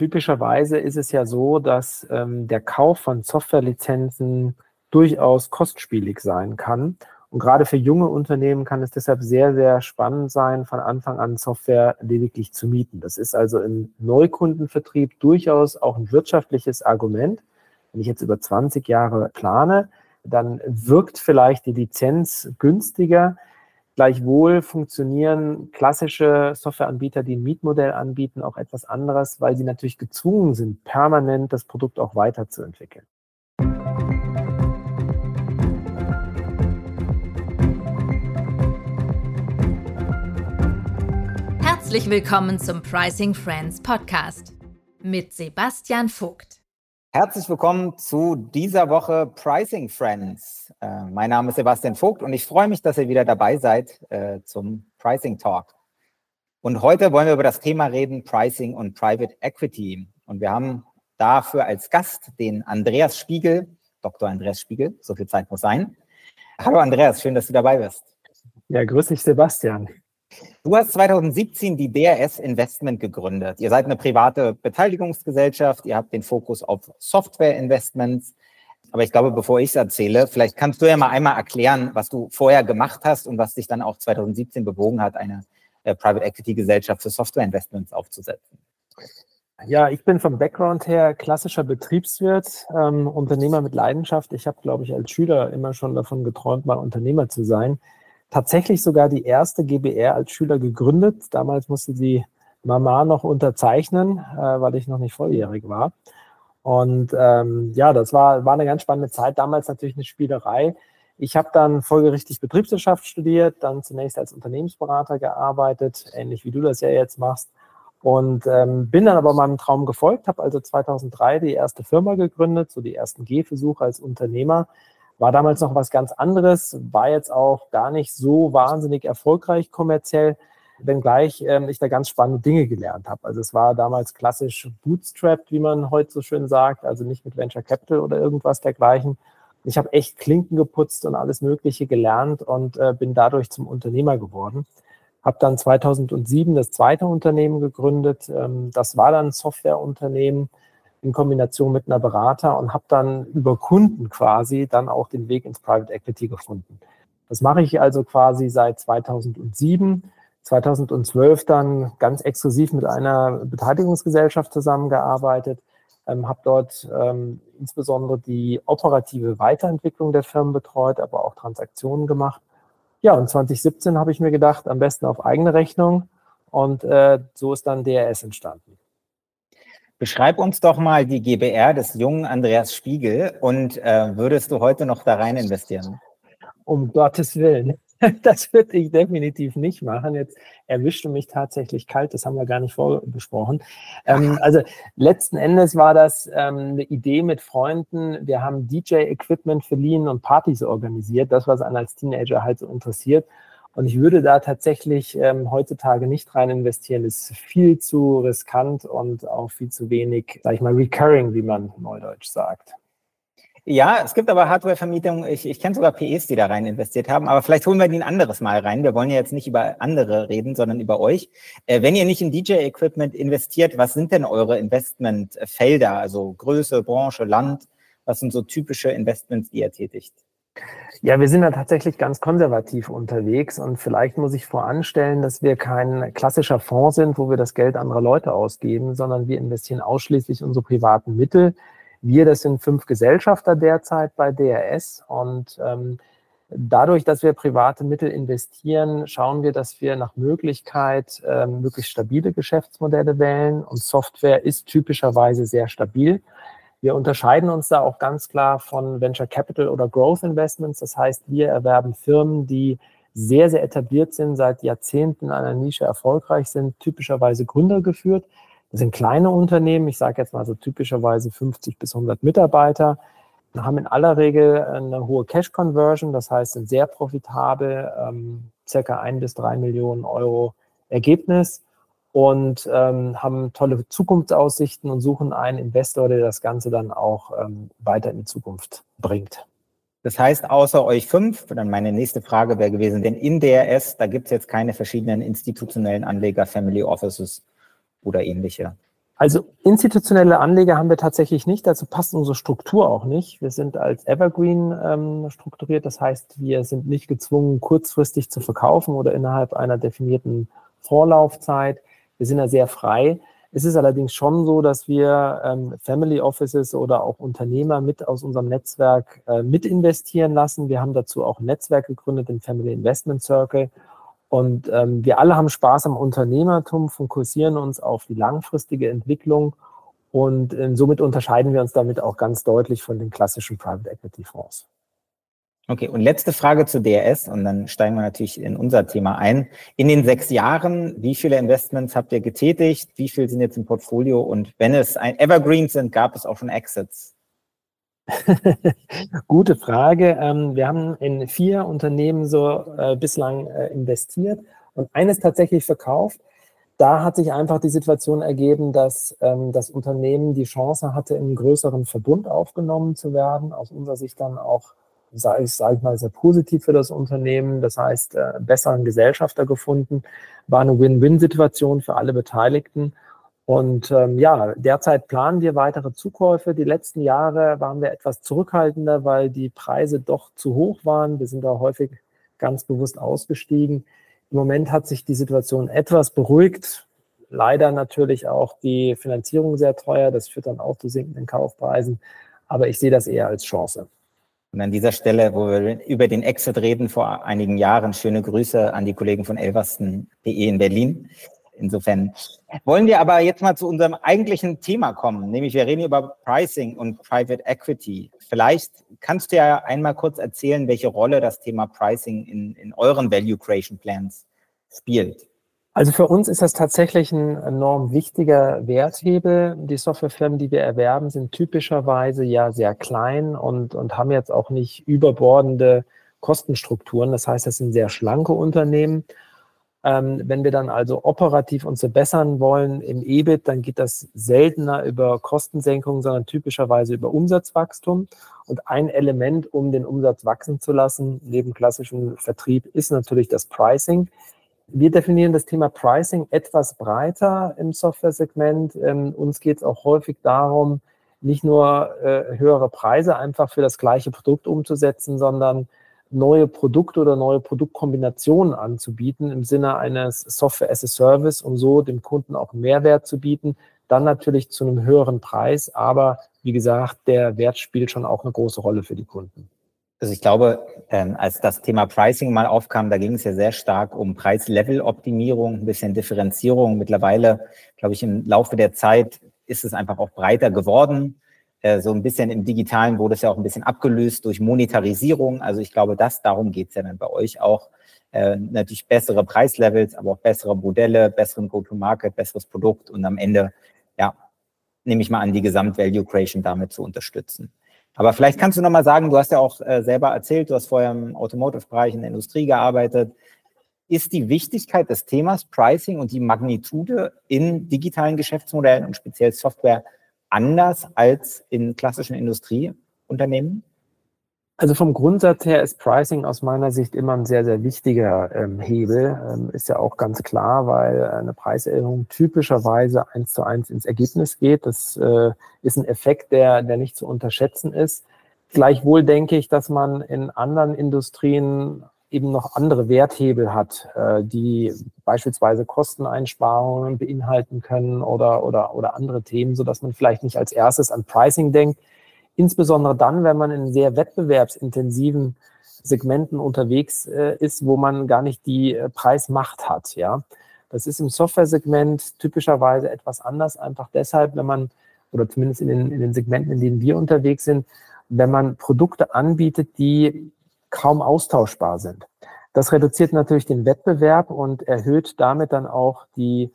Typischerweise ist es ja so, dass ähm, der Kauf von Softwarelizenzen durchaus kostspielig sein kann. Und gerade für junge Unternehmen kann es deshalb sehr, sehr spannend sein, von Anfang an Software lediglich zu mieten. Das ist also im Neukundenvertrieb durchaus auch ein wirtschaftliches Argument. Wenn ich jetzt über 20 Jahre plane, dann wirkt vielleicht die Lizenz günstiger. Gleichwohl funktionieren klassische Softwareanbieter, die ein Mietmodell anbieten, auch etwas anderes, weil sie natürlich gezwungen sind, permanent das Produkt auch weiterzuentwickeln. Herzlich willkommen zum Pricing Friends Podcast mit Sebastian Vogt. Herzlich willkommen zu dieser Woche Pricing Friends. Äh, mein Name ist Sebastian Vogt und ich freue mich, dass ihr wieder dabei seid äh, zum Pricing Talk. Und heute wollen wir über das Thema reden, Pricing und Private Equity. Und wir haben dafür als Gast den Andreas Spiegel, Dr. Andreas Spiegel, so viel Zeit muss sein. Hallo Andreas, schön, dass du dabei bist. Ja, grüß dich Sebastian. Du hast 2017 die DRS Investment gegründet. Ihr seid eine private Beteiligungsgesellschaft. Ihr habt den Fokus auf Software-Investments. Aber ich glaube, bevor ich es erzähle, vielleicht kannst du ja mal einmal erklären, was du vorher gemacht hast und was dich dann auch 2017 bewogen hat, eine äh, Private Equity Gesellschaft für Software Investments aufzusetzen. Ja, ich bin vom Background her klassischer Betriebswirt, ähm, Unternehmer mit Leidenschaft. Ich habe, glaube ich, als Schüler immer schon davon geträumt, mal Unternehmer zu sein tatsächlich sogar die erste GBR als Schüler gegründet. Damals musste die Mama noch unterzeichnen, äh, weil ich noch nicht volljährig war. Und ähm, ja, das war, war eine ganz spannende Zeit. Damals natürlich eine Spielerei. Ich habe dann folgerichtig Betriebswirtschaft studiert, dann zunächst als Unternehmensberater gearbeitet, ähnlich wie du das ja jetzt machst. Und ähm, bin dann aber meinem Traum gefolgt, habe also 2003 die erste Firma gegründet, so die ersten Gehversuche als Unternehmer war damals noch was ganz anderes, war jetzt auch gar nicht so wahnsinnig erfolgreich kommerziell, wenngleich ähm, ich da ganz spannende Dinge gelernt habe. Also es war damals klassisch bootstrapped, wie man heute so schön sagt, also nicht mit Venture Capital oder irgendwas dergleichen. Ich habe echt Klinken geputzt und alles Mögliche gelernt und äh, bin dadurch zum Unternehmer geworden. Habe dann 2007 das zweite Unternehmen gegründet. Ähm, das war dann ein Softwareunternehmen, in Kombination mit einer Berater und habe dann über Kunden quasi dann auch den Weg ins Private Equity gefunden. Das mache ich also quasi seit 2007. 2012 dann ganz exklusiv mit einer Beteiligungsgesellschaft zusammengearbeitet, ähm, habe dort ähm, insbesondere die operative Weiterentwicklung der Firmen betreut, aber auch Transaktionen gemacht. Ja, und 2017 habe ich mir gedacht, am besten auf eigene Rechnung und äh, so ist dann DRS entstanden. Beschreib uns doch mal die GBR des jungen Andreas Spiegel und äh, würdest du heute noch da rein investieren? Um Gottes Willen. Das würde ich definitiv nicht machen. Jetzt erwischte mich tatsächlich kalt, das haben wir gar nicht vorbesprochen. Ähm, also letzten Endes war das ähm, eine Idee mit Freunden. Wir haben DJ-Equipment verliehen und Partys organisiert, das, was einen als Teenager halt so interessiert. Und ich würde da tatsächlich ähm, heutzutage nicht rein investieren. Das ist viel zu riskant und auch viel zu wenig, sag ich mal, recurring, wie man neudeutsch sagt. Ja, es gibt aber Hardware-Vermietung. Ich, ich kenne sogar PEs, die da rein investiert haben. Aber vielleicht holen wir die ein anderes Mal rein. Wir wollen ja jetzt nicht über andere reden, sondern über euch. Äh, wenn ihr nicht in DJ-Equipment investiert, was sind denn eure Investmentfelder? Also Größe, Branche, Land? Was sind so typische Investments, die ihr tätigt? Ja, wir sind da tatsächlich ganz konservativ unterwegs und vielleicht muss ich voranstellen, dass wir kein klassischer Fonds sind, wo wir das Geld anderer Leute ausgeben, sondern wir investieren ausschließlich unsere privaten Mittel. Wir, das sind fünf Gesellschafter derzeit bei DRS und ähm, dadurch, dass wir private Mittel investieren, schauen wir, dass wir nach Möglichkeit ähm, möglichst stabile Geschäftsmodelle wählen und Software ist typischerweise sehr stabil. Wir unterscheiden uns da auch ganz klar von Venture Capital oder Growth Investments. Das heißt, wir erwerben Firmen, die sehr, sehr etabliert sind, seit Jahrzehnten in einer Nische erfolgreich sind, typischerweise Gründer geführt. Das sind kleine Unternehmen, ich sage jetzt mal so typischerweise 50 bis 100 Mitarbeiter, haben in aller Regel eine hohe Cash-Conversion, das heißt, sind sehr profitabel, ähm, circa ein bis drei Millionen Euro Ergebnis und ähm, haben tolle Zukunftsaussichten und suchen einen Investor, der das Ganze dann auch ähm, weiter in die Zukunft bringt. Das heißt, außer euch fünf, dann meine nächste Frage wäre gewesen, denn in DRS, da gibt es jetzt keine verschiedenen institutionellen Anleger, Family Offices oder ähnliche Also institutionelle Anleger haben wir tatsächlich nicht, dazu passt unsere Struktur auch nicht. Wir sind als Evergreen ähm, strukturiert, das heißt, wir sind nicht gezwungen, kurzfristig zu verkaufen oder innerhalb einer definierten Vorlaufzeit. Wir sind da sehr frei. Es ist allerdings schon so, dass wir ähm, Family Offices oder auch Unternehmer mit aus unserem Netzwerk äh, mit investieren lassen. Wir haben dazu auch ein Netzwerk gegründet, den Family Investment Circle. Und ähm, wir alle haben Spaß am Unternehmertum, fokussieren uns auf die langfristige Entwicklung und äh, somit unterscheiden wir uns damit auch ganz deutlich von den klassischen Private Equity Fonds. Okay, und letzte Frage zu DRS und dann steigen wir natürlich in unser Thema ein. In den sechs Jahren, wie viele Investments habt ihr getätigt? Wie viel sind jetzt im Portfolio? Und wenn es ein Evergreen sind, gab es auch schon Exits? Gute Frage. Ähm, wir haben in vier Unternehmen so äh, bislang äh, investiert und eines tatsächlich verkauft. Da hat sich einfach die Situation ergeben, dass ähm, das Unternehmen die Chance hatte, in einen größeren Verbund aufgenommen zu werden. Aus unserer Sicht dann auch, sage ich, sag ich mal, sehr positiv für das Unternehmen. Das heißt, äh, besseren Gesellschafter gefunden. War eine Win-Win-Situation für alle Beteiligten. Und ähm, ja, derzeit planen wir weitere Zukäufe. Die letzten Jahre waren wir etwas zurückhaltender, weil die Preise doch zu hoch waren. Wir sind da häufig ganz bewusst ausgestiegen. Im Moment hat sich die Situation etwas beruhigt. Leider natürlich auch die Finanzierung sehr teuer. Das führt dann auch zu sinkenden Kaufpreisen. Aber ich sehe das eher als Chance. Und an dieser Stelle, wo wir über den Exit reden vor einigen Jahren, schöne Grüße an die Kollegen von Elversten.de in Berlin. Insofern wollen wir aber jetzt mal zu unserem eigentlichen Thema kommen, nämlich wir reden über Pricing und Private Equity. Vielleicht kannst du ja einmal kurz erzählen, welche Rolle das Thema Pricing in, in euren Value Creation Plans spielt. Also für uns ist das tatsächlich ein enorm wichtiger Werthebel. Die Softwarefirmen, die wir erwerben, sind typischerweise ja sehr klein und, und haben jetzt auch nicht überbordende Kostenstrukturen. Das heißt, das sind sehr schlanke Unternehmen ähm, wenn wir dann also operativ uns verbessern wollen im EBIT, dann geht das seltener über Kostensenkung, sondern typischerweise über Umsatzwachstum. Und ein Element, um den Umsatz wachsen zu lassen, neben klassischem Vertrieb, ist natürlich das Pricing. Wir definieren das Thema Pricing etwas breiter im Software-Segment. Ähm, uns geht es auch häufig darum, nicht nur äh, höhere Preise einfach für das gleiche Produkt umzusetzen, sondern neue Produkte oder neue Produktkombinationen anzubieten im Sinne eines Software as a Service, um so dem Kunden auch Mehrwert zu bieten. Dann natürlich zu einem höheren Preis, aber wie gesagt, der Wert spielt schon auch eine große Rolle für die Kunden. Also ich glaube, ähm, als das Thema Pricing mal aufkam, da ging es ja sehr stark um Preislevel-Optimierung, ein bisschen Differenzierung. Mittlerweile, glaube ich, im Laufe der Zeit ist es einfach auch breiter geworden. Äh, so ein bisschen im Digitalen wurde es ja auch ein bisschen abgelöst durch Monetarisierung. Also ich glaube, das darum geht es ja dann bei euch auch. Äh, natürlich bessere Preislevels, aber auch bessere Modelle, besseren Go-to-Market, besseres Produkt und am Ende, ja, nehme ich mal an, die Gesamt-Value Creation damit zu unterstützen. Aber vielleicht kannst du nochmal sagen, du hast ja auch äh, selber erzählt, du hast vorher im Automotive-Bereich in der Industrie gearbeitet. Ist die Wichtigkeit des Themas Pricing und die Magnitude in digitalen Geschäftsmodellen und speziell Software anders als in klassischen Industrieunternehmen? Also vom Grundsatz her ist Pricing aus meiner Sicht immer ein sehr, sehr wichtiger ähm, Hebel. Ähm, ist ja auch ganz klar, weil eine Preiserhöhung typischerweise eins zu eins ins Ergebnis geht. Das äh, ist ein Effekt, der, der nicht zu unterschätzen ist. Gleichwohl denke ich, dass man in anderen Industrien eben noch andere Werthebel hat, äh, die beispielsweise Kosteneinsparungen beinhalten können oder, oder, oder andere Themen, so dass man vielleicht nicht als erstes an Pricing denkt. Insbesondere dann, wenn man in sehr wettbewerbsintensiven Segmenten unterwegs äh, ist, wo man gar nicht die äh, Preismacht hat, ja. Das ist im Software-Segment typischerweise etwas anders, einfach deshalb, wenn man, oder zumindest in den, in den Segmenten, in denen wir unterwegs sind, wenn man Produkte anbietet, die kaum austauschbar sind. Das reduziert natürlich den Wettbewerb und erhöht damit dann auch die,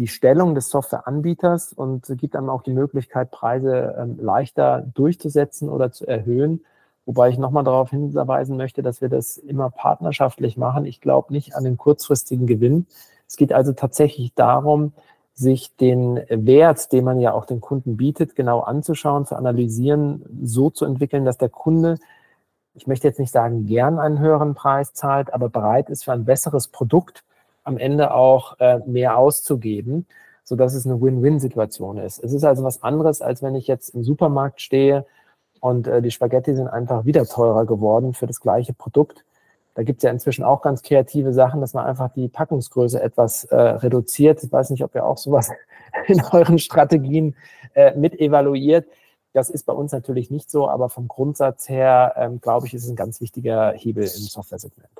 die Stellung des Softwareanbieters und gibt einem auch die Möglichkeit, Preise ähm, leichter durchzusetzen oder zu erhöhen. Wobei ich nochmal darauf hinweisen möchte, dass wir das immer partnerschaftlich machen. Ich glaube nicht an den kurzfristigen Gewinn. Es geht also tatsächlich darum, sich den Wert, den man ja auch den Kunden bietet, genau anzuschauen, zu analysieren, so zu entwickeln, dass der Kunde ich möchte jetzt nicht sagen, gern einen höheren Preis zahlt, aber bereit ist für ein besseres Produkt am Ende auch äh, mehr auszugeben, sodass es eine Win-Win-Situation ist. Es ist also was anderes, als wenn ich jetzt im Supermarkt stehe und äh, die Spaghetti sind einfach wieder teurer geworden für das gleiche Produkt. Da gibt es ja inzwischen auch ganz kreative Sachen, dass man einfach die Packungsgröße etwas äh, reduziert. Ich weiß nicht, ob ihr auch sowas in euren Strategien äh, mit evaluiert. Das ist bei uns natürlich nicht so, aber vom Grundsatz her, ähm, glaube ich, ist es ein ganz wichtiger Hebel im Software-Segment.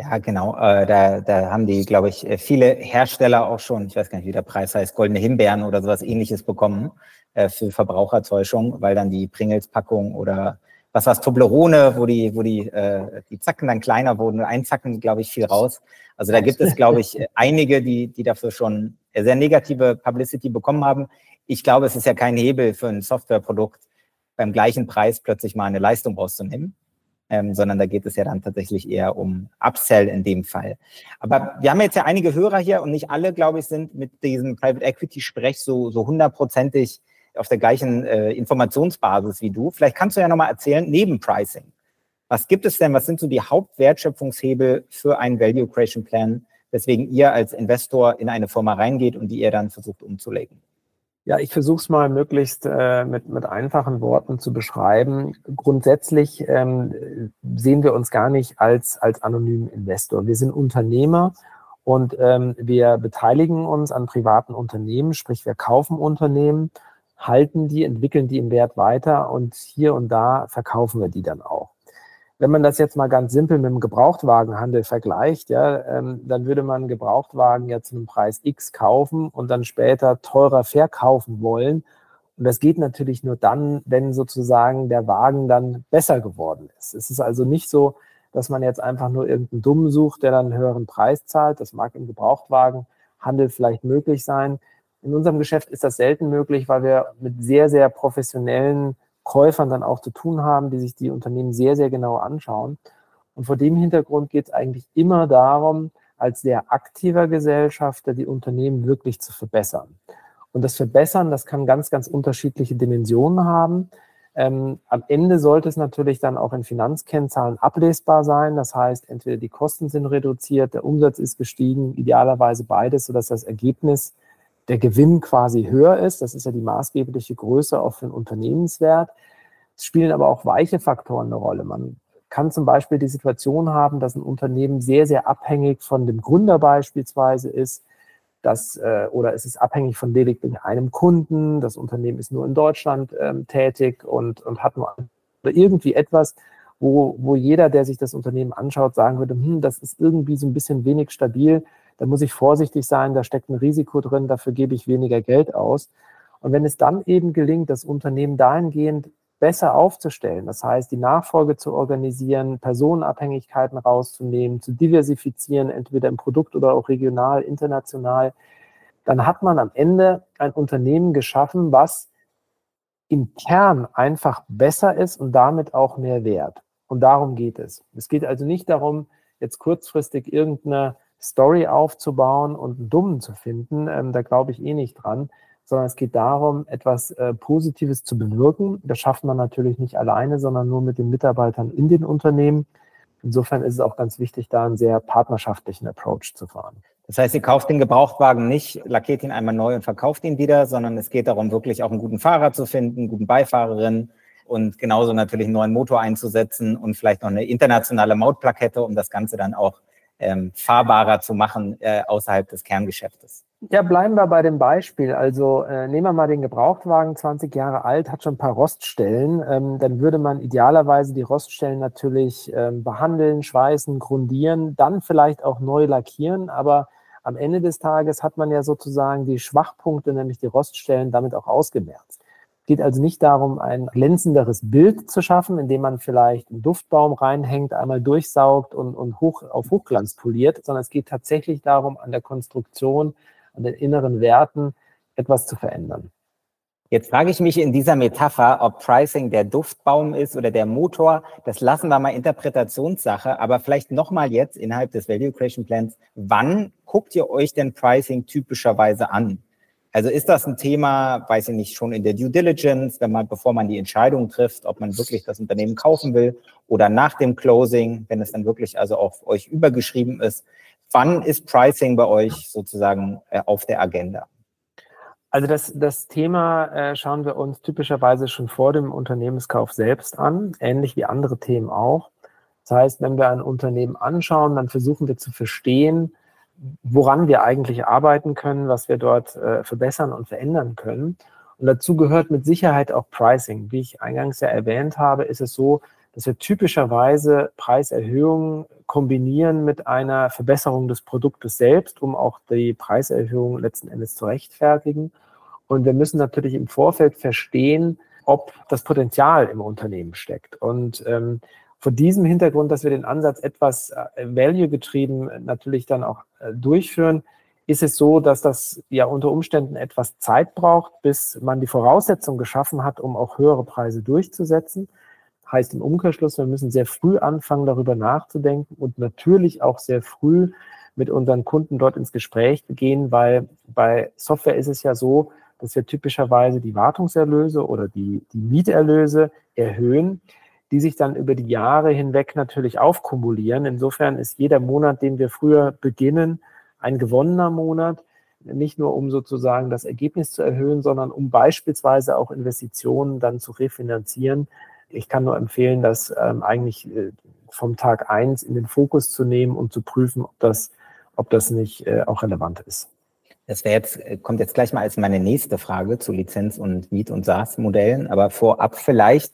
Ja, genau. Äh, da, da haben die, glaube ich, äh, viele Hersteller auch schon, ich weiß gar nicht, wie der Preis heißt, goldene Himbeeren oder sowas ähnliches bekommen äh, für Verbrauchertäuschung, weil dann die Pringles-Packung oder was war's, Toblerone, wo die, wo die, äh, die Zacken dann kleiner wurden. Ein Zacken, glaube ich, viel raus. Also da gibt es, glaube ich, einige, die, die dafür schon sehr negative Publicity bekommen haben. Ich glaube, es ist ja kein Hebel für ein Softwareprodukt, beim gleichen Preis plötzlich mal eine Leistung rauszunehmen. Ähm, sondern da geht es ja dann tatsächlich eher um Upsell in dem Fall. Aber wir haben jetzt ja einige Hörer hier und nicht alle, glaube ich, sind mit diesem Private Equity Sprech so, so hundertprozentig auf der gleichen äh, Informationsbasis wie du. Vielleicht kannst du ja nochmal erzählen, neben Pricing, was gibt es denn, was sind so die Hauptwertschöpfungshebel für einen Value Creation Plan, weswegen ihr als Investor in eine Firma reingeht und die ihr dann versucht umzulegen? Ja, ich versuche es mal möglichst äh, mit, mit einfachen Worten zu beschreiben. Grundsätzlich ähm, sehen wir uns gar nicht als, als anonymen Investor. Wir sind Unternehmer und ähm, wir beteiligen uns an privaten Unternehmen, sprich wir kaufen Unternehmen halten die, entwickeln die im Wert weiter und hier und da verkaufen wir die dann auch. Wenn man das jetzt mal ganz simpel mit dem Gebrauchtwagenhandel vergleicht, ja, ähm, dann würde man Gebrauchtwagen ja zu einem Preis X kaufen und dann später teurer verkaufen wollen. Und das geht natürlich nur dann, wenn sozusagen der Wagen dann besser geworden ist. Es ist also nicht so, dass man jetzt einfach nur irgendeinen Dummen sucht, der dann einen höheren Preis zahlt. Das mag im Gebrauchtwagenhandel vielleicht möglich sein. In unserem Geschäft ist das selten möglich, weil wir mit sehr, sehr professionellen Käufern dann auch zu tun haben, die sich die Unternehmen sehr, sehr genau anschauen. Und vor dem Hintergrund geht es eigentlich immer darum, als sehr aktiver Gesellschafter die Unternehmen wirklich zu verbessern. Und das Verbessern, das kann ganz, ganz unterschiedliche Dimensionen haben. Ähm, am Ende sollte es natürlich dann auch in Finanzkennzahlen ablesbar sein. Das heißt, entweder die Kosten sind reduziert, der Umsatz ist gestiegen, idealerweise beides, sodass das Ergebnis der Gewinn quasi höher ist. Das ist ja die maßgebliche Größe auch für den Unternehmenswert. Es spielen aber auch weiche Faktoren eine Rolle. Man kann zum Beispiel die Situation haben, dass ein Unternehmen sehr, sehr abhängig von dem Gründer beispielsweise ist, dass, äh, oder es ist abhängig von lediglich einem Kunden, das Unternehmen ist nur in Deutschland ähm, tätig und, und hat nur oder irgendwie etwas, wo, wo jeder, der sich das Unternehmen anschaut, sagen würde, hm, das ist irgendwie so ein bisschen wenig stabil, da muss ich vorsichtig sein, da steckt ein Risiko drin, dafür gebe ich weniger Geld aus. Und wenn es dann eben gelingt, das Unternehmen dahingehend besser aufzustellen, das heißt, die Nachfolge zu organisieren, Personenabhängigkeiten rauszunehmen, zu diversifizieren, entweder im Produkt oder auch regional, international, dann hat man am Ende ein Unternehmen geschaffen, was im Kern einfach besser ist und damit auch mehr wert. Und darum geht es. Es geht also nicht darum, jetzt kurzfristig irgendeine Story aufzubauen und einen Dummen zu finden, ähm, da glaube ich eh nicht dran, sondern es geht darum, etwas äh, Positives zu bewirken. Das schafft man natürlich nicht alleine, sondern nur mit den Mitarbeitern in den Unternehmen. Insofern ist es auch ganz wichtig, da einen sehr partnerschaftlichen Approach zu fahren. Das heißt, ihr kauft den Gebrauchtwagen nicht, lackiert ihn einmal neu und verkauft ihn wieder, sondern es geht darum, wirklich auch einen guten Fahrer zu finden, einen guten Beifahrerin und genauso natürlich einen neuen Motor einzusetzen und vielleicht noch eine internationale Mautplakette, um das Ganze dann auch ähm, fahrbarer zu machen äh, außerhalb des Kerngeschäftes. Ja, bleiben wir bei dem Beispiel. Also äh, nehmen wir mal den Gebrauchtwagen, 20 Jahre alt, hat schon ein paar Roststellen. Ähm, dann würde man idealerweise die Roststellen natürlich ähm, behandeln, schweißen, grundieren, dann vielleicht auch neu lackieren. Aber am Ende des Tages hat man ja sozusagen die Schwachpunkte, nämlich die Roststellen, damit auch ausgemerzt geht also nicht darum, ein glänzenderes Bild zu schaffen, indem man vielleicht einen Duftbaum reinhängt, einmal durchsaugt und, und hoch, auf Hochglanz poliert, sondern es geht tatsächlich darum, an der Konstruktion, an den inneren Werten etwas zu verändern. Jetzt frage ich mich in dieser Metapher, ob Pricing der Duftbaum ist oder der Motor. Das lassen wir mal Interpretationssache. Aber vielleicht nochmal jetzt innerhalb des Value Creation Plans. Wann guckt ihr euch denn Pricing typischerweise an? Also ist das ein Thema, weiß ich nicht, schon in der Due Diligence, wenn man, bevor man die Entscheidung trifft, ob man wirklich das Unternehmen kaufen will oder nach dem Closing, wenn es dann wirklich also auf euch übergeschrieben ist. Wann ist Pricing bei euch sozusagen äh, auf der Agenda? Also das, das Thema äh, schauen wir uns typischerweise schon vor dem Unternehmenskauf selbst an, ähnlich wie andere Themen auch. Das heißt, wenn wir ein Unternehmen anschauen, dann versuchen wir zu verstehen, woran wir eigentlich arbeiten können, was wir dort äh, verbessern und verändern können. Und dazu gehört mit Sicherheit auch Pricing. Wie ich eingangs ja erwähnt habe, ist es so, dass wir typischerweise Preiserhöhungen kombinieren mit einer Verbesserung des Produktes selbst, um auch die Preiserhöhung letzten Endes zu rechtfertigen. Und wir müssen natürlich im Vorfeld verstehen, ob das Potenzial im Unternehmen steckt. Und ähm, vor diesem Hintergrund, dass wir den Ansatz etwas äh, value-getrieben natürlich dann auch äh, durchführen, ist es so, dass das ja unter Umständen etwas Zeit braucht, bis man die Voraussetzung geschaffen hat, um auch höhere Preise durchzusetzen. Heißt im Umkehrschluss, wir müssen sehr früh anfangen, darüber nachzudenken und natürlich auch sehr früh mit unseren Kunden dort ins Gespräch gehen, weil bei Software ist es ja so, dass wir typischerweise die Wartungserlöse oder die, die Mieterlöse erhöhen, die sich dann über die Jahre hinweg natürlich aufkumulieren. Insofern ist jeder Monat, den wir früher beginnen, ein gewonnener Monat, nicht nur um sozusagen das Ergebnis zu erhöhen, sondern um beispielsweise auch Investitionen dann zu refinanzieren, ich kann nur empfehlen, das ähm, eigentlich äh, vom Tag eins in den Fokus zu nehmen und zu prüfen, ob das, ob das nicht äh, auch relevant ist. Das wäre jetzt, äh, kommt jetzt gleich mal als meine nächste Frage zu Lizenz- und Miet- und SaaS-Modellen. Aber vorab vielleicht,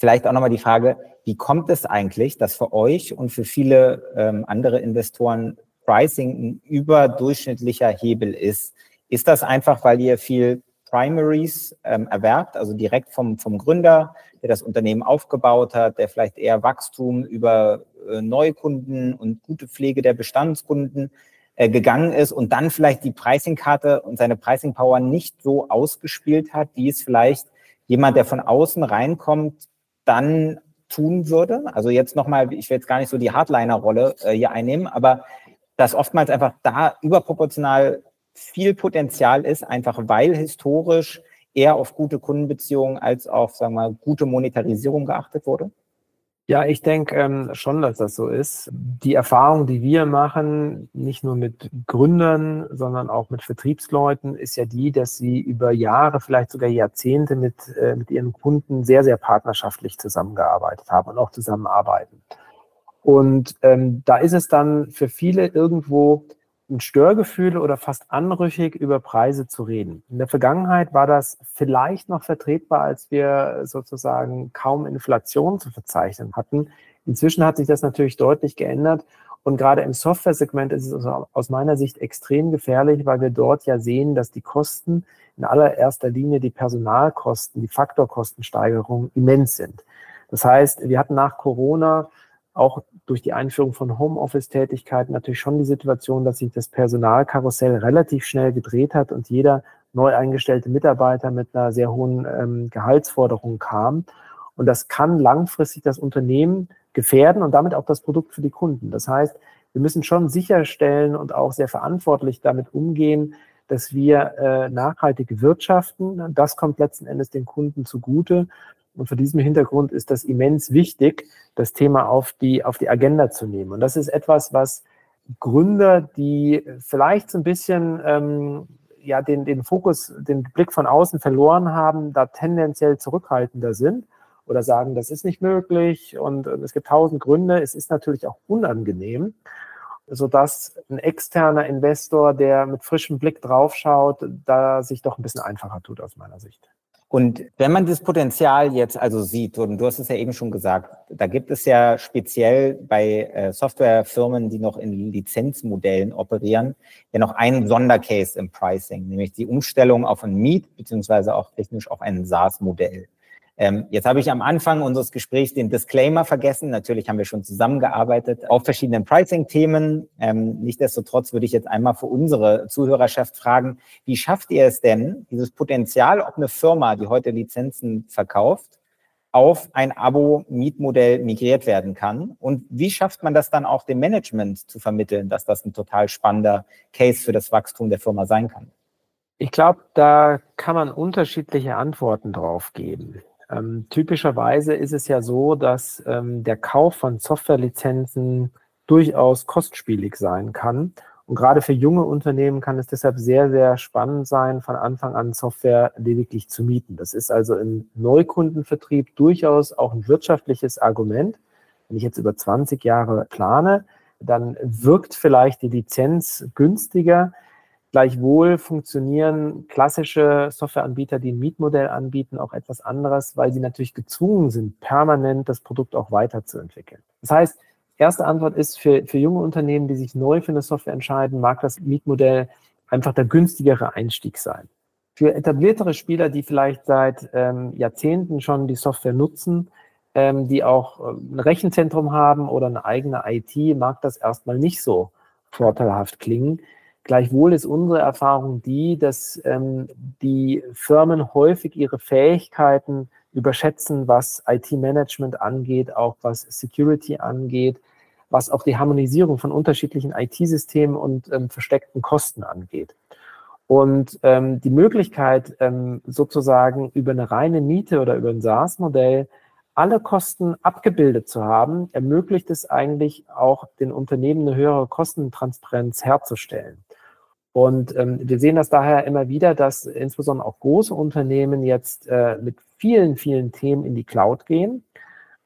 vielleicht auch nochmal die Frage, wie kommt es eigentlich, dass für euch und für viele ähm, andere Investoren Pricing ein überdurchschnittlicher Hebel ist? Ist das einfach, weil ihr viel Primaries ähm, erwerbt, also direkt vom, vom Gründer, der das Unternehmen aufgebaut hat, der vielleicht eher Wachstum über äh, Neukunden und gute Pflege der Bestandskunden äh, gegangen ist und dann vielleicht die Pricing-Karte und seine Pricing-Power nicht so ausgespielt hat, wie es vielleicht jemand, der von außen reinkommt, dann tun würde. Also jetzt nochmal, ich will jetzt gar nicht so die Hardliner-Rolle äh, hier einnehmen, aber dass oftmals einfach da überproportional viel Potenzial ist, einfach weil historisch eher auf gute Kundenbeziehungen als auf, sagen wir mal, gute Monetarisierung geachtet wurde? Ja, ich denke ähm, schon, dass das so ist. Die Erfahrung, die wir machen, nicht nur mit Gründern, sondern auch mit Vertriebsleuten, ist ja die, dass sie über Jahre, vielleicht sogar Jahrzehnte mit, äh, mit ihren Kunden sehr, sehr partnerschaftlich zusammengearbeitet haben und auch zusammenarbeiten. Und ähm, da ist es dann für viele irgendwo ein Störgefühl oder fast anrüchig, über Preise zu reden. In der Vergangenheit war das vielleicht noch vertretbar, als wir sozusagen kaum Inflation zu verzeichnen hatten. Inzwischen hat sich das natürlich deutlich geändert. Und gerade im Software-Segment ist es aus meiner Sicht extrem gefährlich, weil wir dort ja sehen, dass die Kosten, in allererster Linie die Personalkosten, die Faktorkostensteigerung immens sind. Das heißt, wir hatten nach Corona auch durch die Einführung von Homeoffice-Tätigkeiten natürlich schon die Situation, dass sich das Personalkarussell relativ schnell gedreht hat und jeder neu eingestellte Mitarbeiter mit einer sehr hohen ähm, Gehaltsforderung kam. Und das kann langfristig das Unternehmen gefährden und damit auch das Produkt für die Kunden. Das heißt, wir müssen schon sicherstellen und auch sehr verantwortlich damit umgehen, dass wir äh, nachhaltig wirtschaften. Das kommt letzten Endes den Kunden zugute. Und vor diesem Hintergrund ist das immens wichtig, das Thema auf die, auf die Agenda zu nehmen. Und das ist etwas, was Gründer, die vielleicht so ein bisschen ähm, ja, den, den Fokus, den Blick von außen verloren haben, da tendenziell zurückhaltender sind oder sagen, das ist nicht möglich und, es gibt tausend Gründe. Es ist natürlich auch unangenehm, sodass ein externer Investor, der mit frischem Blick draufschaut, da sich doch ein bisschen einfacher tut aus meiner Sicht. Und wenn man das Potenzial jetzt also sieht, und du hast es ja eben schon gesagt, da gibt es ja speziell bei äh, Softwarefirmen, die noch in Lizenzmodellen operieren, ja noch einen Sondercase im Pricing, nämlich die Umstellung auf ein Meet beziehungsweise auch technisch auf ein SaaS-Modell. Ähm, jetzt habe ich am Anfang unseres Gesprächs den Disclaimer vergessen. Natürlich haben wir schon zusammengearbeitet auf verschiedenen Pricing-Themen. Ähm, Nichtsdestotrotz würde ich jetzt einmal für unsere Zuhörerschaft fragen, wie schafft ihr es denn, dieses Potenzial, ob eine Firma, die heute Lizenzen verkauft, auf ein Abo-Mietmodell migriert werden kann? Und wie schafft man das dann auch dem Management zu vermitteln, dass das ein total spannender Case für das Wachstum der Firma sein kann? Ich glaube, da kann man unterschiedliche Antworten drauf geben. Ähm, typischerweise ist es ja so, dass ähm, der Kauf von Softwarelizenzen durchaus kostspielig sein kann Und gerade für junge Unternehmen kann es deshalb sehr, sehr spannend sein, von Anfang an Software lediglich zu mieten. Das ist also im Neukundenvertrieb durchaus auch ein wirtschaftliches Argument. Wenn ich jetzt über 20 Jahre plane, dann wirkt vielleicht die Lizenz günstiger. Gleichwohl funktionieren klassische Softwareanbieter, die ein Mietmodell anbieten, auch etwas anderes, weil sie natürlich gezwungen sind, permanent das Produkt auch weiterzuentwickeln. Das heißt, Erste Antwort ist für, für junge Unternehmen, die sich neu für eine Software entscheiden, mag das Mietmodell einfach der günstigere Einstieg sein. Für etabliertere Spieler, die vielleicht seit ähm, Jahrzehnten schon die Software nutzen, ähm, die auch ähm, ein Rechenzentrum haben oder eine eigene IT, mag das erstmal nicht so vorteilhaft klingen. Gleichwohl ist unsere Erfahrung die, dass ähm, die Firmen häufig ihre Fähigkeiten überschätzen, was IT-Management angeht, auch was Security angeht, was auch die Harmonisierung von unterschiedlichen IT-Systemen und ähm, versteckten Kosten angeht. Und ähm, die Möglichkeit, ähm, sozusagen über eine reine Miete oder über ein SaaS-Modell alle Kosten abgebildet zu haben, ermöglicht es eigentlich auch den Unternehmen eine höhere Kostentransparenz herzustellen. Und ähm, wir sehen das daher immer wieder, dass insbesondere auch große Unternehmen jetzt äh, mit vielen, vielen Themen in die Cloud gehen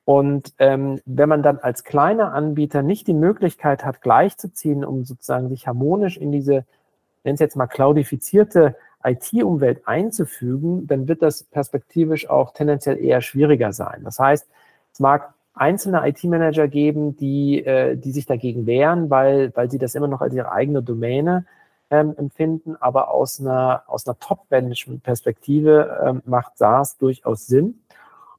und ähm, wenn man dann als kleiner Anbieter nicht die Möglichkeit hat, gleichzuziehen, um sozusagen sich harmonisch in diese, nennen es jetzt mal cloudifizierte IT-Umwelt einzufügen, dann wird das perspektivisch auch tendenziell eher schwieriger sein. Das heißt, es mag einzelne IT-Manager geben, die, äh, die sich dagegen wehren, weil, weil sie das immer noch als ihre eigene Domäne ähm, empfinden, aber aus einer, aus einer Top-Management-Perspektive ähm, macht SaaS durchaus Sinn.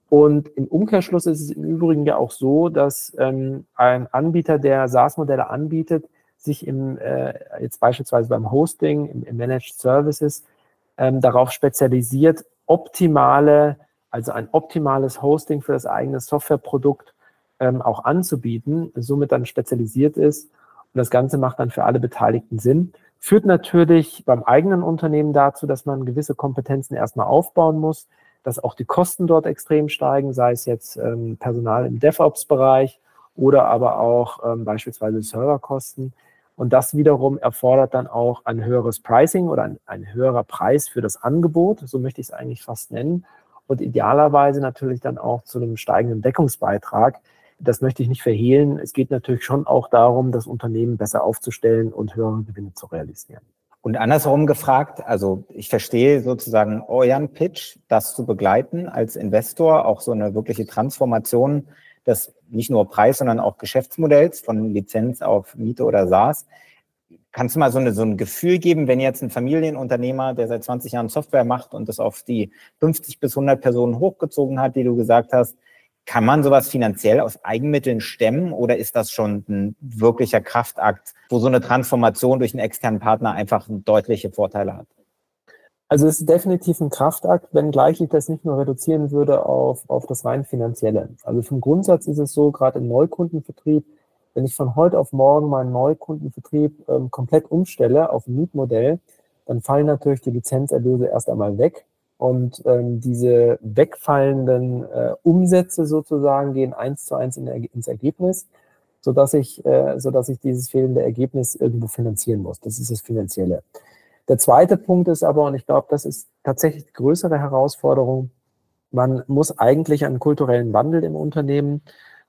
Und im Umkehrschluss ist es im Übrigen ja auch so, dass ähm, ein Anbieter, der SaaS-Modelle anbietet, sich im, äh, jetzt beispielsweise beim Hosting, im, im Managed Services, ähm, darauf spezialisiert, optimale, also ein optimales Hosting für das eigene Softwareprodukt ähm, auch anzubieten, somit dann spezialisiert ist. Und das Ganze macht dann für alle Beteiligten Sinn. Führt natürlich beim eigenen Unternehmen dazu, dass man gewisse Kompetenzen erstmal aufbauen muss, dass auch die Kosten dort extrem steigen, sei es jetzt ähm, Personal im DevOps-Bereich oder aber auch ähm, beispielsweise Serverkosten. Und das wiederum erfordert dann auch ein höheres Pricing oder ein, ein höherer Preis für das Angebot, so möchte ich es eigentlich fast nennen. Und idealerweise natürlich dann auch zu einem steigenden Deckungsbeitrag. Das möchte ich nicht verhehlen. Es geht natürlich schon auch darum, das Unternehmen besser aufzustellen und höhere Gewinne zu realisieren. Und andersherum gefragt, also ich verstehe sozusagen euren Pitch, das zu begleiten als Investor, auch so eine wirkliche Transformation des nicht nur Preis, sondern auch Geschäftsmodells von Lizenz auf Miete oder SaaS. Kannst du mal so, eine, so ein Gefühl geben, wenn jetzt ein Familienunternehmer, der seit 20 Jahren Software macht und das auf die 50 bis 100 Personen hochgezogen hat, die du gesagt hast, kann man sowas finanziell aus Eigenmitteln stemmen oder ist das schon ein wirklicher Kraftakt, wo so eine Transformation durch einen externen Partner einfach deutliche Vorteile hat? Also es ist definitiv ein Kraftakt, wenngleich ich das nicht nur reduzieren würde auf, auf das rein finanzielle. Also vom Grundsatz ist es so, gerade im Neukundenvertrieb, wenn ich von heute auf morgen meinen Neukundenvertrieb ähm, komplett umstelle auf ein Mietmodell, dann fallen natürlich die Lizenzerlöse erst einmal weg. Und ähm, diese wegfallenden äh, Umsätze sozusagen gehen eins zu eins in, ins Ergebnis, sodass ich, äh, sodass ich dieses fehlende Ergebnis irgendwo finanzieren muss. Das ist das Finanzielle. Der zweite Punkt ist aber, und ich glaube, das ist tatsächlich die größere Herausforderung, man muss eigentlich einen kulturellen Wandel im Unternehmen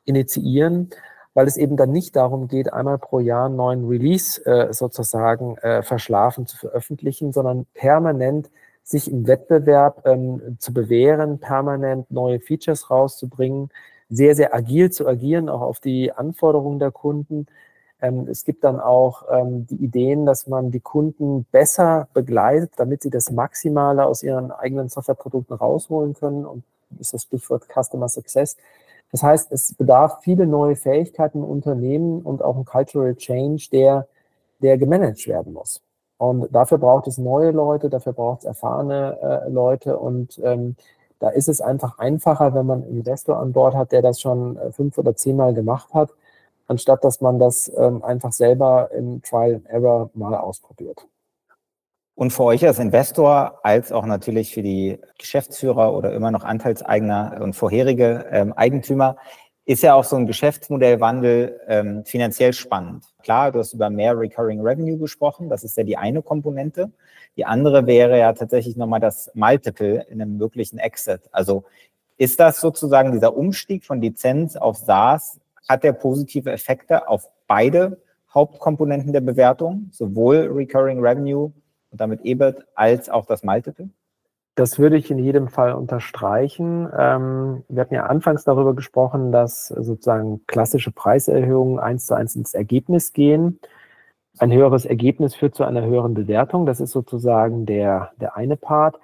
initiieren, weil es eben dann nicht darum geht, einmal pro Jahr einen neuen Release äh, sozusagen äh, verschlafen zu veröffentlichen, sondern permanent sich im Wettbewerb ähm, zu bewähren, permanent neue Features rauszubringen, sehr, sehr agil zu agieren, auch auf die Anforderungen der Kunden. Ähm, es gibt dann auch ähm, die Ideen, dass man die Kunden besser begleitet, damit sie das Maximale aus ihren eigenen Softwareprodukten rausholen können. Und ist das Stichwort Customer Success. Das heißt, es bedarf viele neue Fähigkeiten im Unternehmen und auch ein Cultural Change, der, der gemanagt werden muss. Und dafür braucht es neue Leute, dafür braucht es erfahrene äh, Leute und ähm, da ist es einfach einfacher, wenn man einen Investor an Bord hat, der das schon äh, fünf oder zehnmal gemacht hat, anstatt dass man das ähm, einfach selber im Trial and Error mal ausprobiert. Und für euch als Investor, als auch natürlich für die Geschäftsführer oder immer noch Anteilseigner und vorherige ähm, Eigentümer, ist ja auch so ein Geschäftsmodellwandel ähm, finanziell spannend. Klar, du hast über mehr Recurring Revenue gesprochen, das ist ja die eine Komponente. Die andere wäre ja tatsächlich nochmal das Multiple in einem möglichen Exit. Also ist das sozusagen dieser Umstieg von Lizenz auf SaaS, hat der positive Effekte auf beide Hauptkomponenten der Bewertung, sowohl Recurring Revenue und damit EBIT als auch das Multiple? Das würde ich in jedem Fall unterstreichen. Ähm, wir hatten ja anfangs darüber gesprochen, dass sozusagen klassische Preiserhöhungen eins zu eins ins Ergebnis gehen. Ein höheres Ergebnis führt zu einer höheren Bewertung. Das ist sozusagen der, der eine Part.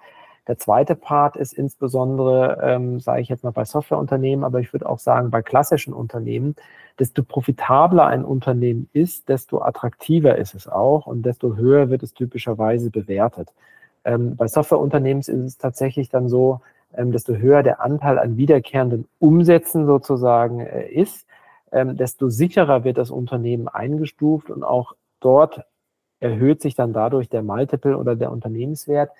Der zweite Part ist insbesondere, ähm, sage ich jetzt mal bei Softwareunternehmen, aber ich würde auch sagen bei klassischen Unternehmen, desto profitabler ein Unternehmen ist, desto attraktiver ist es auch und desto höher wird es typischerweise bewertet. Ähm, bei Softwareunternehmen ist es tatsächlich dann so, ähm, desto höher der Anteil an wiederkehrenden Umsätzen sozusagen äh, ist, ähm, desto sicherer wird das Unternehmen eingestuft und auch dort erhöht sich dann dadurch der Multiple oder der Unternehmenswert.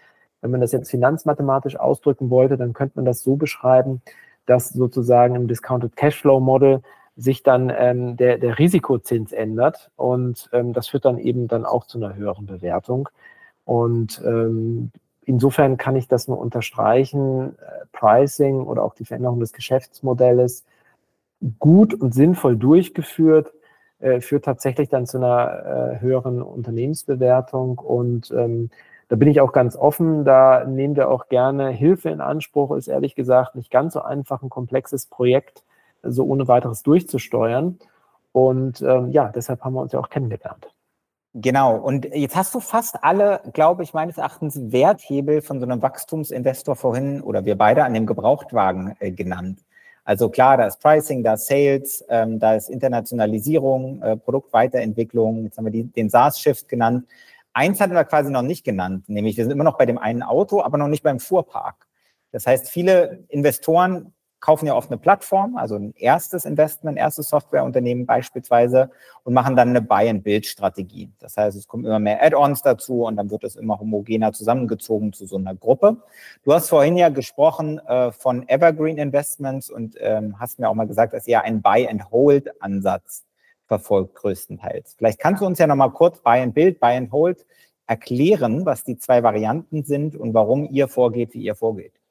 Wenn man das jetzt finanzmathematisch ausdrücken wollte, dann könnte man das so beschreiben, dass sozusagen im Discounted Cashflow Model sich dann ähm, der, der Risikozins ändert und ähm, das führt dann eben dann auch zu einer höheren Bewertung. Und ähm, insofern kann ich das nur unterstreichen. Äh, Pricing oder auch die Veränderung des Geschäftsmodells gut und sinnvoll durchgeführt, äh, führt tatsächlich dann zu einer äh, höheren Unternehmensbewertung. Und ähm, da bin ich auch ganz offen. Da nehmen wir auch gerne Hilfe in Anspruch. Ist ehrlich gesagt nicht ganz so einfach, ein komplexes Projekt so ohne weiteres durchzusteuern. Und ähm, ja, deshalb haben wir uns ja auch kennengelernt. Genau, und jetzt hast du fast alle, glaube ich, meines Erachtens Werthebel von so einem Wachstumsinvestor vorhin oder wir beide an dem Gebrauchtwagen äh, genannt. Also klar, da ist Pricing, da ist Sales, ähm, da ist Internationalisierung, äh, Produktweiterentwicklung, jetzt haben wir die, den SaaS-Shift genannt. Eins hatten wir quasi noch nicht genannt, nämlich wir sind immer noch bei dem einen Auto, aber noch nicht beim Fuhrpark. Das heißt, viele Investoren kaufen ja oft eine Plattform, also ein erstes Investment, ein erstes Softwareunternehmen beispielsweise und machen dann eine Buy-and-Build-Strategie. Das heißt, es kommen immer mehr Add-ons dazu und dann wird es immer homogener zusammengezogen zu so einer Gruppe. Du hast vorhin ja gesprochen äh, von Evergreen Investments und ähm, hast mir auch mal gesagt, dass ihr einen Buy-and-Hold-Ansatz verfolgt größtenteils. Vielleicht kannst du uns ja nochmal kurz Buy-and-Build, Buy-and-Hold erklären, was die zwei Varianten sind und warum ihr vorgeht, wie ihr vorgeht.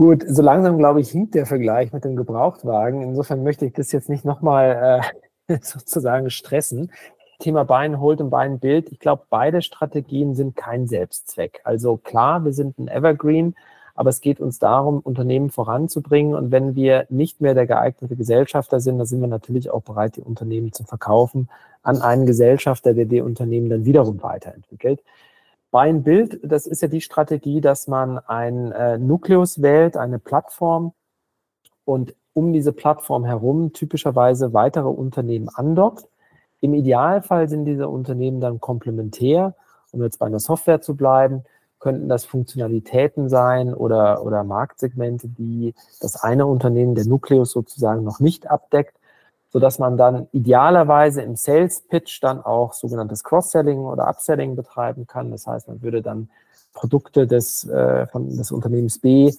Gut, so langsam, glaube ich, hinkt der Vergleich mit dem Gebrauchtwagen. Insofern möchte ich das jetzt nicht nochmal äh, sozusagen stressen. Thema Bein holt und Bein Bild. Ich glaube, beide Strategien sind kein Selbstzweck. Also klar, wir sind ein Evergreen, aber es geht uns darum, Unternehmen voranzubringen. Und wenn wir nicht mehr der geeignete Gesellschafter sind, dann sind wir natürlich auch bereit, die Unternehmen zu verkaufen an einen Gesellschafter, der die Unternehmen dann wiederum weiterentwickelt. Buy Bild, das ist ja die Strategie, dass man ein äh, Nukleus wählt, eine Plattform und um diese Plattform herum typischerweise weitere Unternehmen andockt. Im Idealfall sind diese Unternehmen dann komplementär. Um jetzt bei einer Software zu bleiben, könnten das Funktionalitäten sein oder, oder Marktsegmente, die das eine Unternehmen, der Nukleus sozusagen noch nicht abdeckt so dass man dann idealerweise im Sales Pitch dann auch sogenanntes Cross-Selling oder Upselling betreiben kann. Das heißt, man würde dann Produkte des, äh, von, des Unternehmens B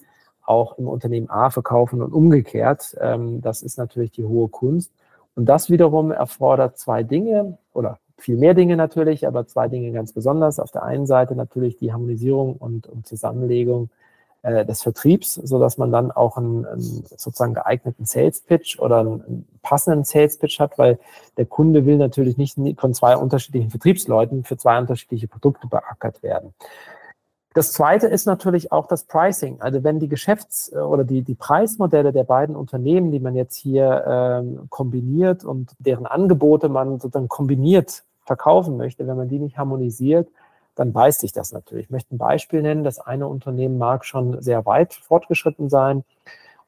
auch im Unternehmen A verkaufen und umgekehrt. Ähm, das ist natürlich die hohe Kunst. Und das wiederum erfordert zwei Dinge oder viel mehr Dinge natürlich, aber zwei Dinge ganz besonders. Auf der einen Seite natürlich die Harmonisierung und, und Zusammenlegung äh, des Vertriebs, so dass man dann auch einen, einen sozusagen geeigneten Sales Pitch oder einen passenden Sales Pitch hat, weil der Kunde will natürlich nicht von zwei unterschiedlichen Vertriebsleuten für zwei unterschiedliche Produkte beackert werden. Das zweite ist natürlich auch das Pricing. Also wenn die Geschäfts- oder die, die Preismodelle der beiden Unternehmen, die man jetzt hier ähm, kombiniert und deren Angebote man sozusagen kombiniert verkaufen möchte, wenn man die nicht harmonisiert, dann beißt sich das natürlich. Ich möchte ein Beispiel nennen. Das eine Unternehmen mag schon sehr weit fortgeschritten sein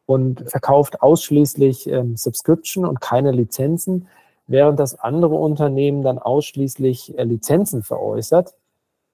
und verkauft ausschließlich ähm, Subscription und keine Lizenzen, während das andere Unternehmen dann ausschließlich äh, Lizenzen veräußert.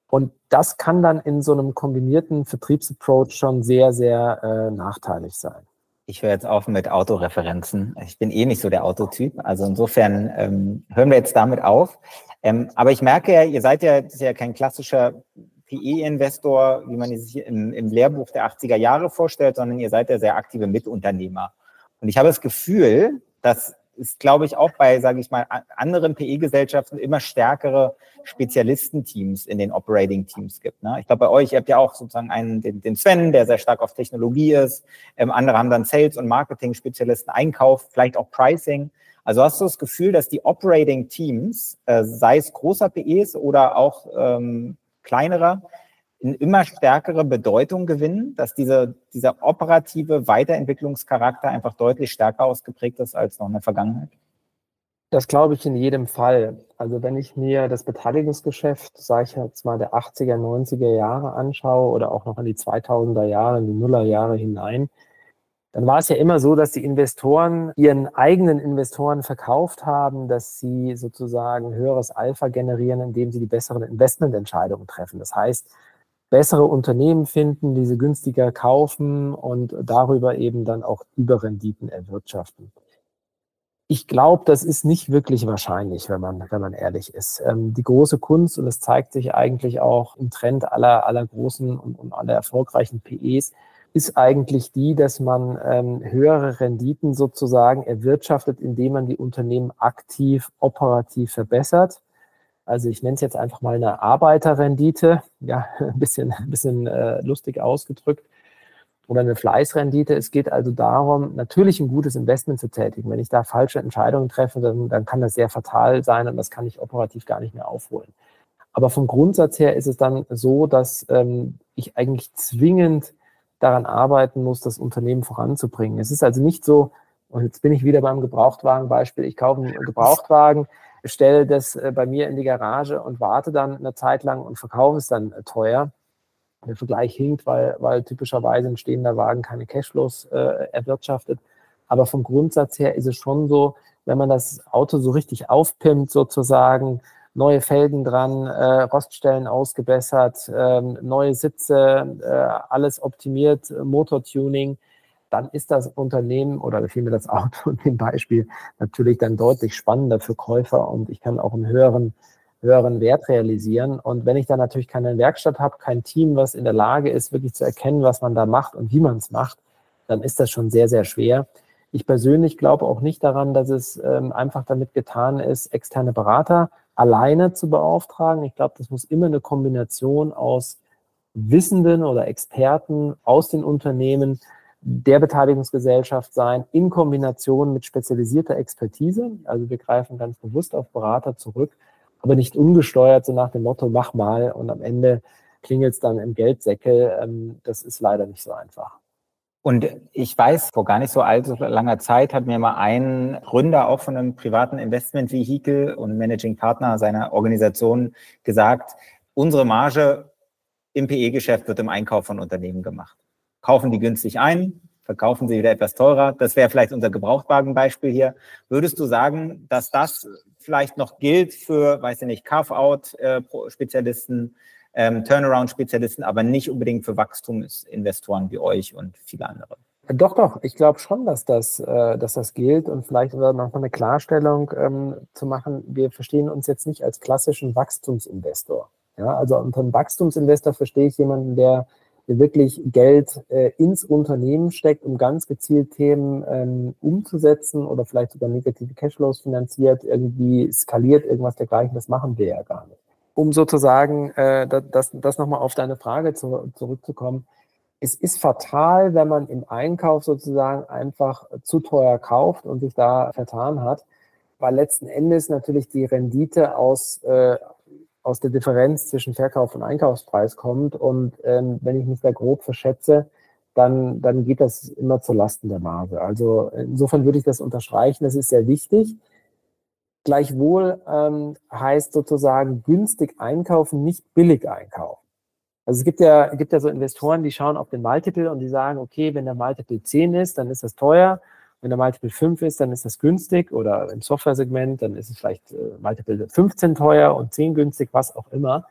Und das kann dann in so einem kombinierten Vertriebsapproach schon sehr, sehr äh, nachteilig sein. Ich höre jetzt auf mit Autoreferenzen. Ich bin eh nicht so der Autotyp. Also insofern ähm, hören wir jetzt damit auf. Ähm, aber ich merke ja, ihr seid ja, ist ja kein klassischer PE-Investor, wie man sich im, im Lehrbuch der 80er Jahre vorstellt, sondern ihr seid ja sehr aktive Mitunternehmer. Und ich habe das Gefühl, Das ist, glaube ich, auch bei, sage ich mal, anderen PE-Gesellschaften immer stärkere Spezialistenteams in den Operating-Teams gibt. Ne? Ich glaube, bei euch, ihr habt ja auch sozusagen einen, den, den Sven, der sehr stark auf Technologie ist. Ähm, andere haben dann Sales- und Marketing-Spezialisten, Einkauf, vielleicht auch Pricing. Also hast du das Gefühl, dass die Operating-Teams, äh, sei es großer PEs oder auch ähm, kleinerer, in immer stärkere Bedeutung gewinnen, dass diese, dieser operative Weiterentwicklungscharakter einfach deutlich stärker ausgeprägt ist als noch in der Vergangenheit? Das glaube ich in jedem Fall. Also wenn ich mir das Beteiligungsgeschäft, sage ich jetzt mal, der 80er, 90er Jahre anschaue oder auch noch in die 2000er Jahre, in die Nullerjahre hinein, dann war es ja immer so, dass die Investoren ihren eigenen Investoren verkauft haben, dass sie sozusagen höheres Alpha generieren, indem sie die besseren Investmententscheidungen treffen. Das heißt, bessere Unternehmen finden, diese günstiger kaufen und darüber eben dann auch Überrenditen erwirtschaften. Ich glaube, das ist nicht wirklich wahrscheinlich, wenn man, wenn man ehrlich ist. Ähm, die große Kunst, und es zeigt sich eigentlich auch im Trend aller, aller großen und, und aller erfolgreichen PEs, ist eigentlich die, dass man ähm, höhere Renditen sozusagen erwirtschaftet, indem man die Unternehmen aktiv operativ verbessert also ich nenne es jetzt einfach mal eine Arbeiterrendite, ja, ein bisschen, ein bisschen äh, lustig ausgedrückt, oder eine Fleißrendite. Es geht also darum, natürlich ein gutes Investment zu tätigen. Wenn ich da falsche Entscheidungen treffe, dann, dann kann das sehr fatal sein und das kann ich operativ gar nicht mehr aufholen. Aber vom Grundsatz her ist es dann so, dass ähm, ich eigentlich zwingend daran arbeiten muss, das Unternehmen voranzubringen. Es ist also nicht so, und jetzt bin ich wieder beim Gebrauchtwagenbeispiel, ich kaufe einen Gebrauchtwagen, stelle das äh, bei mir in die Garage und warte dann eine Zeit lang und verkaufe es dann äh, teuer. Der Vergleich hinkt, weil, weil typischerweise ein stehender Wagen keine Cashflows äh, erwirtschaftet. Aber vom Grundsatz her ist es schon so, wenn man das Auto so richtig aufpimmt, sozusagen, neue Felgen dran, äh, Roststellen ausgebessert, ähm, neue Sitze, äh, alles optimiert, Motortuning, dann ist das Unternehmen oder vielmehr das Auto in dem Beispiel natürlich dann deutlich spannender für Käufer und ich kann auch einen höheren, höheren Wert realisieren. Und wenn ich dann natürlich keine Werkstatt habe, kein Team, was in der Lage ist, wirklich zu erkennen, was man da macht und wie man es macht, dann ist das schon sehr, sehr schwer. Ich persönlich glaube auch nicht daran, dass es ähm, einfach damit getan ist, externe Berater alleine zu beauftragen. Ich glaube, das muss immer eine Kombination aus Wissenden oder Experten aus den Unternehmen der Beteiligungsgesellschaft sein, in Kombination mit spezialisierter Expertise. Also wir greifen ganz bewusst auf Berater zurück, aber nicht ungesteuert, so nach dem Motto, mach mal und am Ende klingelt es dann im Geldsäckel. Ähm, das ist leider nicht so einfach. Und ich weiß, vor gar nicht so allzu langer Zeit hat mir mal ein Gründer auch von einem privaten Investmentvehikel und Managing Partner seiner Organisation gesagt, unsere Marge im PE-Geschäft wird im Einkauf von Unternehmen gemacht kaufen die günstig ein, verkaufen sie wieder etwas teurer. Das wäre vielleicht unser Gebrauchtwagenbeispiel hier. Würdest du sagen, dass das vielleicht noch gilt für, weiß ich nicht, Carve-out-Spezialisten, ähm, Turnaround-Spezialisten, aber nicht unbedingt für Wachstumsinvestoren wie euch und viele andere? Doch, doch. Ich glaube schon, dass das, äh, dass das gilt und vielleicht noch mal eine Klarstellung ähm, zu machen. Wir verstehen uns jetzt nicht als klassischen Wachstumsinvestor. Ja, also unter einem Wachstumsinvestor verstehe ich jemanden, der wirklich Geld äh, ins Unternehmen steckt, um ganz gezielt Themen ähm, umzusetzen oder vielleicht sogar negative Cashflows finanziert, irgendwie skaliert, irgendwas dergleichen, das machen wir ja gar nicht. Um sozusagen äh, das, das nochmal auf deine Frage zu, zurückzukommen, es ist fatal, wenn man im Einkauf sozusagen einfach zu teuer kauft und sich da vertan hat, weil letzten Endes natürlich die Rendite aus, äh, aus der Differenz zwischen Verkauf und Einkaufspreis kommt. Und ähm, wenn ich mich da grob verschätze, dann, dann geht das immer zu Lasten der Marge. Also insofern würde ich das unterstreichen, das ist sehr wichtig. Gleichwohl ähm, heißt sozusagen günstig einkaufen, nicht billig einkaufen. Also es gibt ja, gibt ja so Investoren, die schauen auf den Multiple und die sagen, okay, wenn der Multiple 10 ist, dann ist das teuer. Wenn der Multiple 5 ist, dann ist das günstig oder im Software-Segment, dann ist es vielleicht äh, Multiple 15 teuer und 10 günstig, was auch immer.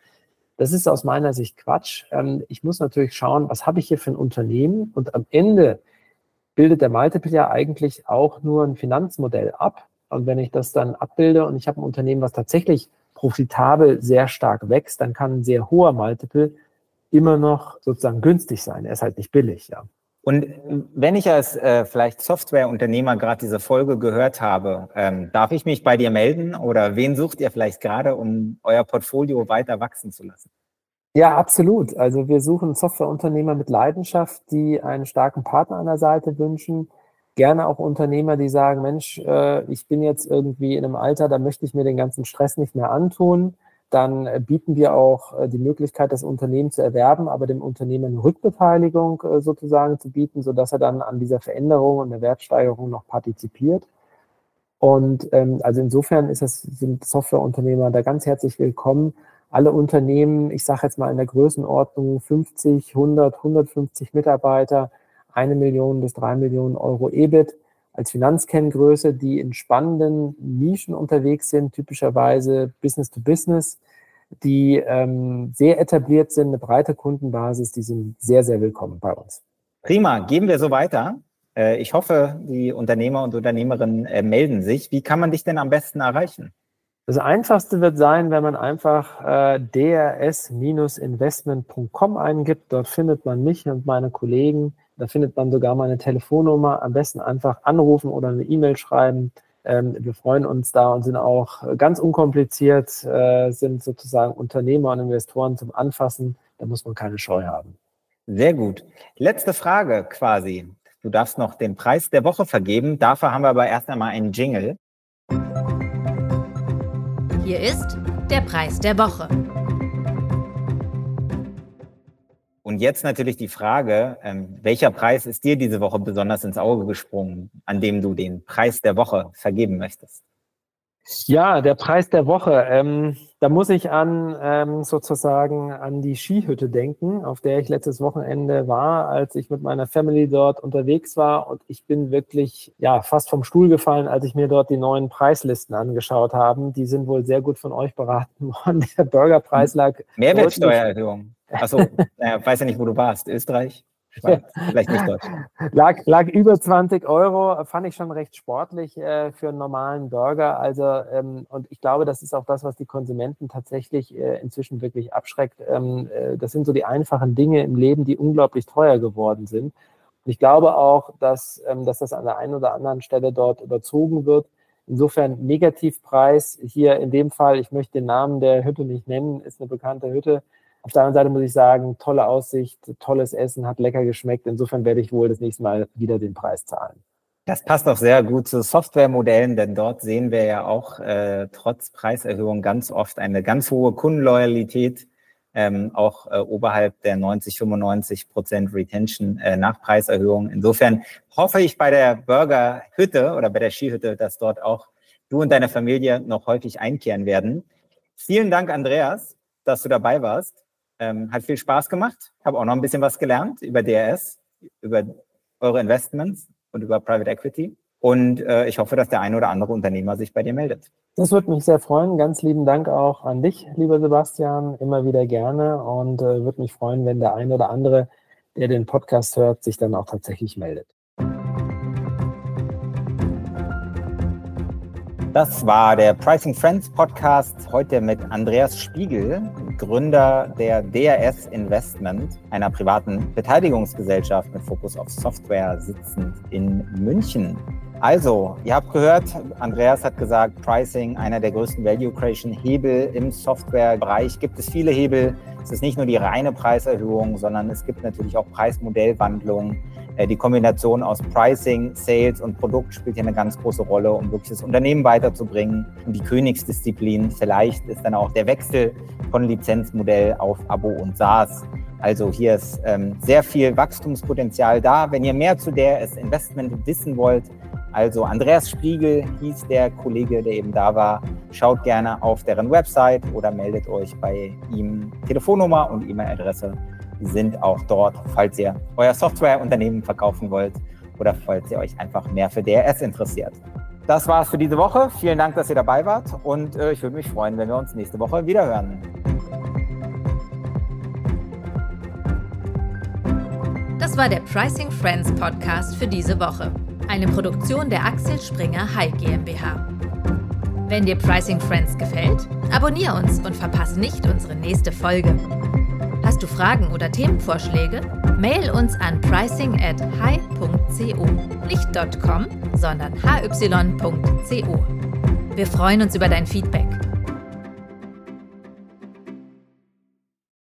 Das ist aus meiner Sicht Quatsch. Ähm, ich muss natürlich schauen, was habe ich hier für ein Unternehmen und am Ende bildet der Multiple ja eigentlich auch nur ein Finanzmodell ab. Und wenn ich das dann abbilde und ich habe ein Unternehmen, was tatsächlich profitabel sehr stark wächst, dann kann ein sehr hoher Multiple immer noch sozusagen günstig sein. Er ist halt nicht billig, ja. Und wenn ich als äh, vielleicht Softwareunternehmer gerade diese Folge gehört habe, ähm, darf ich mich bei dir melden oder wen sucht ihr vielleicht gerade, um euer Portfolio weiter wachsen zu lassen? Ja, absolut. Also wir suchen Softwareunternehmer mit Leidenschaft, die einen starken Partner an der Seite wünschen. Gerne auch Unternehmer, die sagen, Mensch, äh, ich bin jetzt irgendwie in einem Alter, da möchte ich mir den ganzen Stress nicht mehr antun dann äh, bieten wir auch äh, die Möglichkeit, das Unternehmen zu erwerben, aber dem Unternehmen Rückbeteiligung äh, sozusagen zu bieten, sodass er dann an dieser Veränderung und der Wertsteigerung noch partizipiert. Und ähm, also insofern ist das, sind Softwareunternehmer da ganz herzlich willkommen. Alle Unternehmen, ich sage jetzt mal in der Größenordnung 50, 100, 150 Mitarbeiter, eine Million bis drei Millionen Euro EBIT, als Finanzkenngröße, die in spannenden Nischen unterwegs sind, typischerweise Business to Business, die ähm, sehr etabliert sind, eine breite Kundenbasis, die sind sehr, sehr willkommen bei uns. Prima, geben wir so weiter. Äh, ich hoffe, die Unternehmer und Unternehmerinnen äh, melden sich. Wie kann man dich denn am besten erreichen? Das Einfachste wird sein, wenn man einfach äh, drs-investment.com eingibt. Dort findet man mich und meine Kollegen da findet man sogar meine Telefonnummer. Am besten einfach anrufen oder eine E-Mail schreiben. Ähm, wir freuen uns da und sind auch ganz unkompliziert, äh, sind sozusagen Unternehmer und Investoren zum Anfassen. Da muss man keine Scheu haben. Sehr gut. Letzte Frage quasi. Du darfst noch den Preis der Woche vergeben. Dafür haben wir aber erst einmal einen Jingle. Hier ist der Preis der Woche. Und jetzt natürlich die Frage, ähm, welcher Preis ist dir diese Woche besonders ins Auge gesprungen, an dem du den Preis der Woche vergeben möchtest? Ja, der Preis der Woche. Ähm, da muss ich an ähm, sozusagen an die Skihütte denken, auf der ich letztes Wochenende war, als ich mit meiner Family dort unterwegs war. Und ich bin wirklich ja fast vom Stuhl gefallen, als ich mir dort die neuen Preislisten angeschaut habe. Die sind wohl sehr gut von euch beraten worden. Der Burgerpreis lag. Mehrwertsteuererhöhung. Achso, äh, weiß ja nicht, wo du warst. Österreich? Schweiz, vielleicht nicht Deutsch. Lag, lag über 20 Euro, fand ich schon recht sportlich äh, für einen normalen Burger. Also, ähm, und ich glaube, das ist auch das, was die Konsumenten tatsächlich äh, inzwischen wirklich abschreckt. Ähm, äh, das sind so die einfachen Dinge im Leben, die unglaublich teuer geworden sind. Und ich glaube auch, dass, ähm, dass das an der einen oder anderen Stelle dort überzogen wird. Insofern Negativpreis hier in dem Fall, ich möchte den Namen der Hütte nicht nennen, ist eine bekannte Hütte auf der anderen Seite muss ich sagen, tolle Aussicht, tolles Essen, hat lecker geschmeckt. Insofern werde ich wohl das nächste Mal wieder den Preis zahlen. Das passt auch sehr gut zu Softwaremodellen, denn dort sehen wir ja auch äh, trotz Preiserhöhung ganz oft eine ganz hohe Kundenloyalität, ähm, auch äh, oberhalb der 90, 95 Prozent Retention äh, nach Preiserhöhung. Insofern hoffe ich bei der Burgerhütte oder bei der Skihütte, dass dort auch du und deine Familie noch häufig einkehren werden. Vielen Dank, Andreas, dass du dabei warst. Ähm, hat viel Spaß gemacht. Habe auch noch ein bisschen was gelernt über DRS, über eure Investments und über Private Equity. Und äh, ich hoffe, dass der eine oder andere Unternehmer sich bei dir meldet. Das würde mich sehr freuen. Ganz lieben Dank auch an dich, lieber Sebastian. Immer wieder gerne und äh, würde mich freuen, wenn der eine oder andere, der den Podcast hört, sich dann auch tatsächlich meldet. Das war der Pricing Friends Podcast heute mit Andreas Spiegel, Gründer der DRS Investment, einer privaten Beteiligungsgesellschaft mit Fokus auf Software, sitzend in München. Also, ihr habt gehört, Andreas hat gesagt, Pricing, einer der größten Value Creation Hebel im Softwarebereich. Gibt es viele Hebel. Es ist nicht nur die reine Preiserhöhung, sondern es gibt natürlich auch Preismodellwandlungen. Äh, die Kombination aus Pricing, Sales und Produkt spielt hier eine ganz große Rolle, um wirklich das Unternehmen weiterzubringen. Und die Königsdisziplin vielleicht ist dann auch der Wechsel von Lizenzmodell auf Abo und SaaS. Also hier ist ähm, sehr viel Wachstumspotenzial da. Wenn ihr mehr zu der Investment wissen wollt, also Andreas Spiegel hieß der Kollege, der eben da war. Schaut gerne auf deren Website oder meldet euch bei ihm. Telefonnummer und E-Mail-Adresse sind auch dort, falls ihr euer Softwareunternehmen verkaufen wollt oder falls ihr euch einfach mehr für DRS interessiert. Das war's für diese Woche. Vielen Dank, dass ihr dabei wart und äh, ich würde mich freuen, wenn wir uns nächste Woche wieder hören. Das war der Pricing Friends Podcast für diese Woche. Eine Produktion der Axel Springer High GmbH. Wenn dir Pricing Friends gefällt, abonniere uns und verpasse nicht unsere nächste Folge. Hast du Fragen oder Themenvorschläge? Mail uns an pricing at hi.co. Nicht .com, sondern hy.co. Wir freuen uns über dein Feedback.